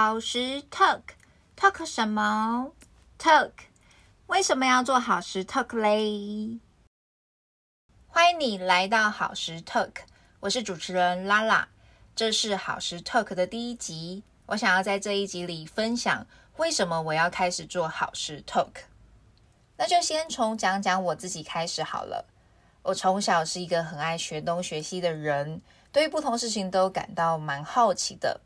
好时 talk talk 什么 talk？为什么要做好时 talk 嘞？欢迎你来到好时 talk，我是主持人拉拉，这是好时 talk 的第一集。我想要在这一集里分享为什么我要开始做好时 talk。那就先从讲讲我自己开始好了。我从小是一个很爱学东学西的人，对于不同事情都感到蛮好奇的。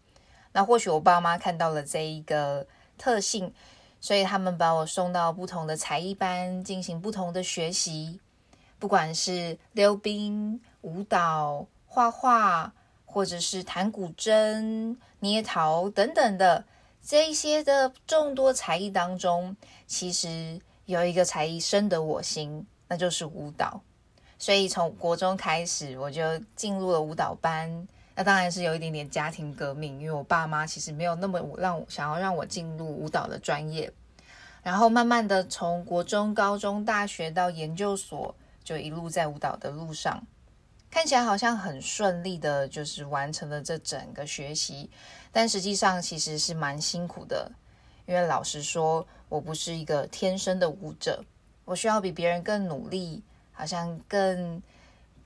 那或许我爸妈看到了这一个特性，所以他们把我送到不同的才艺班进行不同的学习，不管是溜冰、舞蹈、画画，或者是弹古筝、捏陶等等的这一些的众多才艺当中，其实有一个才艺深得我心，那就是舞蹈。所以从国中开始，我就进入了舞蹈班。那当然是有一点点家庭革命，因为我爸妈其实没有那么让我想要让我进入舞蹈的专业，然后慢慢的从国中、高中、大学到研究所，就一路在舞蹈的路上，看起来好像很顺利的，就是完成了这整个学习，但实际上其实是蛮辛苦的，因为老实说，我不是一个天生的舞者，我需要比别人更努力，好像更。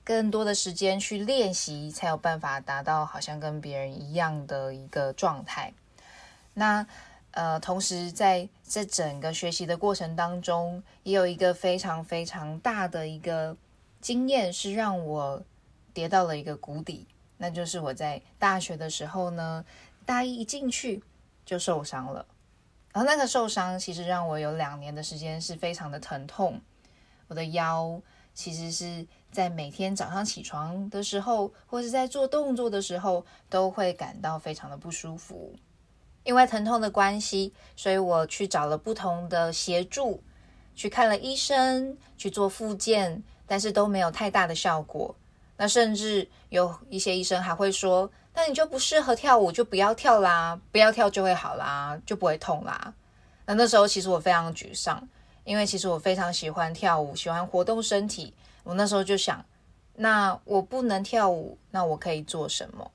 更多的时间去练习，才有办法达到好像跟别人一样的一个状态。那呃，同时在这整个学习的过程当中，也有一个非常非常大的一个经验，是让我跌到了一个谷底。那就是我在大学的时候呢，大一一进去就受伤了，然后那个受伤其实让我有两年的时间是非常的疼痛，我的腰。其实是在每天早上起床的时候，或是在做动作的时候，都会感到非常的不舒服。因为疼痛的关系，所以我去找了不同的协助，去看了医生，去做复健，但是都没有太大的效果。那甚至有一些医生还会说：“那你就不适合跳舞，就不要跳啦，不要跳就会好啦，就不会痛啦。”那那时候其实我非常沮丧。因为其实我非常喜欢跳舞，喜欢活动身体。我那时候就想，那我不能跳舞，那我可以做什么？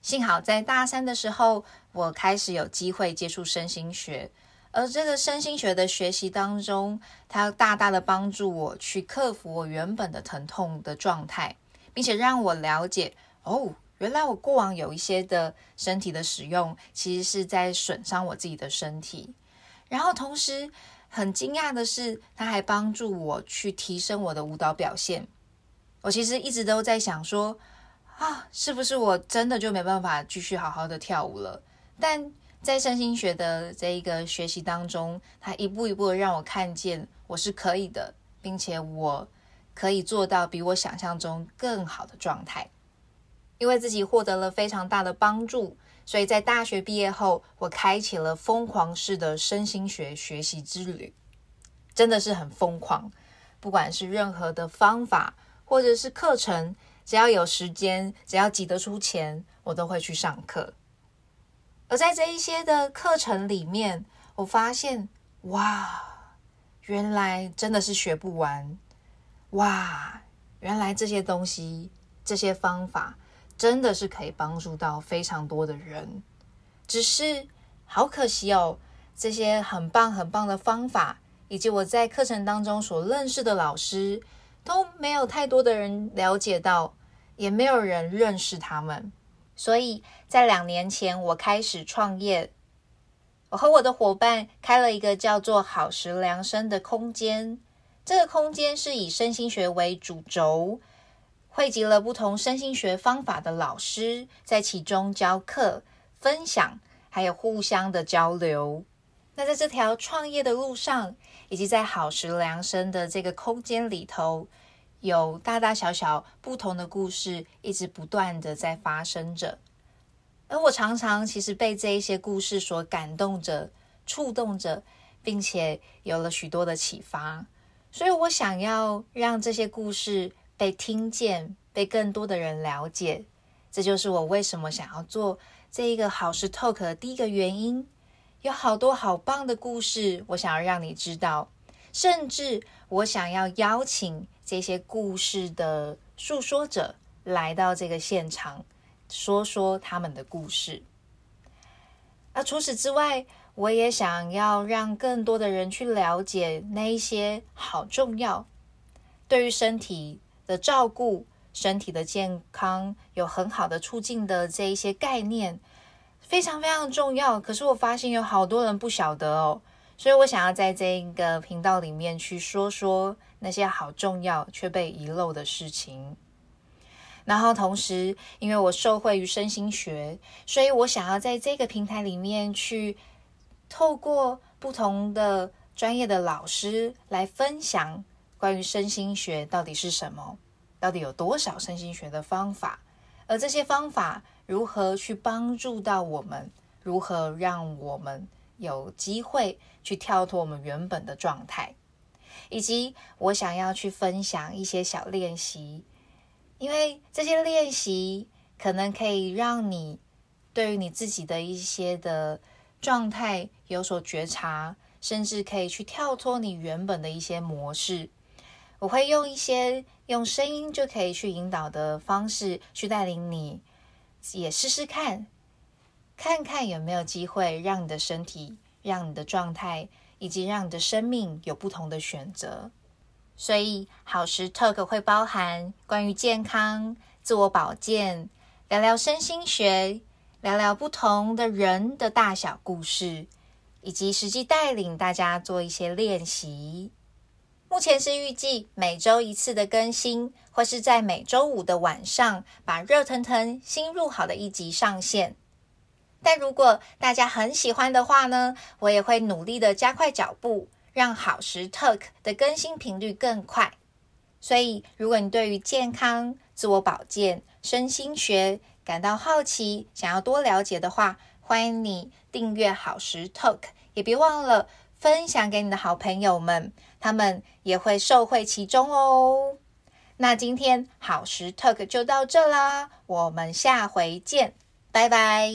幸好在大三的时候，我开始有机会接触身心学，而这个身心学的学习当中，它大大的帮助我去克服我原本的疼痛的状态，并且让我了解，哦，原来我过往有一些的身体的使用，其实是在损伤我自己的身体，然后同时。很惊讶的是，他还帮助我去提升我的舞蹈表现。我其实一直都在想说，啊，是不是我真的就没办法继续好好的跳舞了？但在身心学的这一个学习当中，他一步一步的让我看见我是可以的，并且我可以做到比我想象中更好的状态，因为自己获得了非常大的帮助。所以在大学毕业后，我开启了疯狂式的身心学学习之旅，真的是很疯狂。不管是任何的方法或者是课程，只要有时间，只要挤得出钱，我都会去上课。而在这一些的课程里面，我发现，哇，原来真的是学不完。哇，原来这些东西，这些方法。真的是可以帮助到非常多的人，只是好可惜哦，这些很棒很棒的方法，以及我在课程当中所认识的老师，都没有太多的人了解到，也没有人认识他们。所以在两年前，我开始创业，我和我的伙伴开了一个叫做“好时量身”的空间，这个空间是以身心学为主轴。汇集了不同身心学方法的老师，在其中教课、分享，还有互相的交流。那在这条创业的路上，以及在好时量身的这个空间里头，有大大小小不同的故事，一直不断的在发生着。而我常常其实被这一些故事所感动着、触动着，并且有了许多的启发。所以我想要让这些故事。被听见，被更多的人了解，这就是我为什么想要做这一个好事 talk 的第一个原因。有好多好棒的故事，我想要让你知道，甚至我想要邀请这些故事的诉说者来到这个现场，说说他们的故事。而除此之外，我也想要让更多的人去了解那一些好重要，对于身体的照顾、身体的健康有很好的促进的这一些概念，非常非常重要。可是我发现有好多人不晓得哦，所以我想要在这一个频道里面去说说那些好重要却被遗漏的事情。然后同时，因为我受惠于身心学，所以我想要在这个平台里面去。透过不同的专业的老师来分享关于身心学到底是什么，到底有多少身心学的方法，而这些方法如何去帮助到我们，如何让我们有机会去跳脱我们原本的状态，以及我想要去分享一些小练习，因为这些练习可能可以让你对于你自己的一些的。状态有所觉察，甚至可以去跳脱你原本的一些模式。我会用一些用声音就可以去引导的方式，去带领你，也试试看，看看有没有机会让你的身体、让你的状态，以及让你的生命有不同的选择。所以，好时 talk 会包含关于健康、自我保健，聊聊身心学。聊聊不同的人的大小故事，以及实际带领大家做一些练习。目前是预计每周一次的更新，或是在每周五的晚上把热腾腾新入好的一集上线。但如果大家很喜欢的话呢，我也会努力的加快脚步，让好时 Talk 的更新频率更快。所以，如果你对于健康、自我保健、身心学，感到好奇，想要多了解的话，欢迎你订阅好时 Talk，也别忘了分享给你的好朋友们，他们也会受惠其中哦。那今天好时 Talk 就到这啦，我们下回见，拜拜。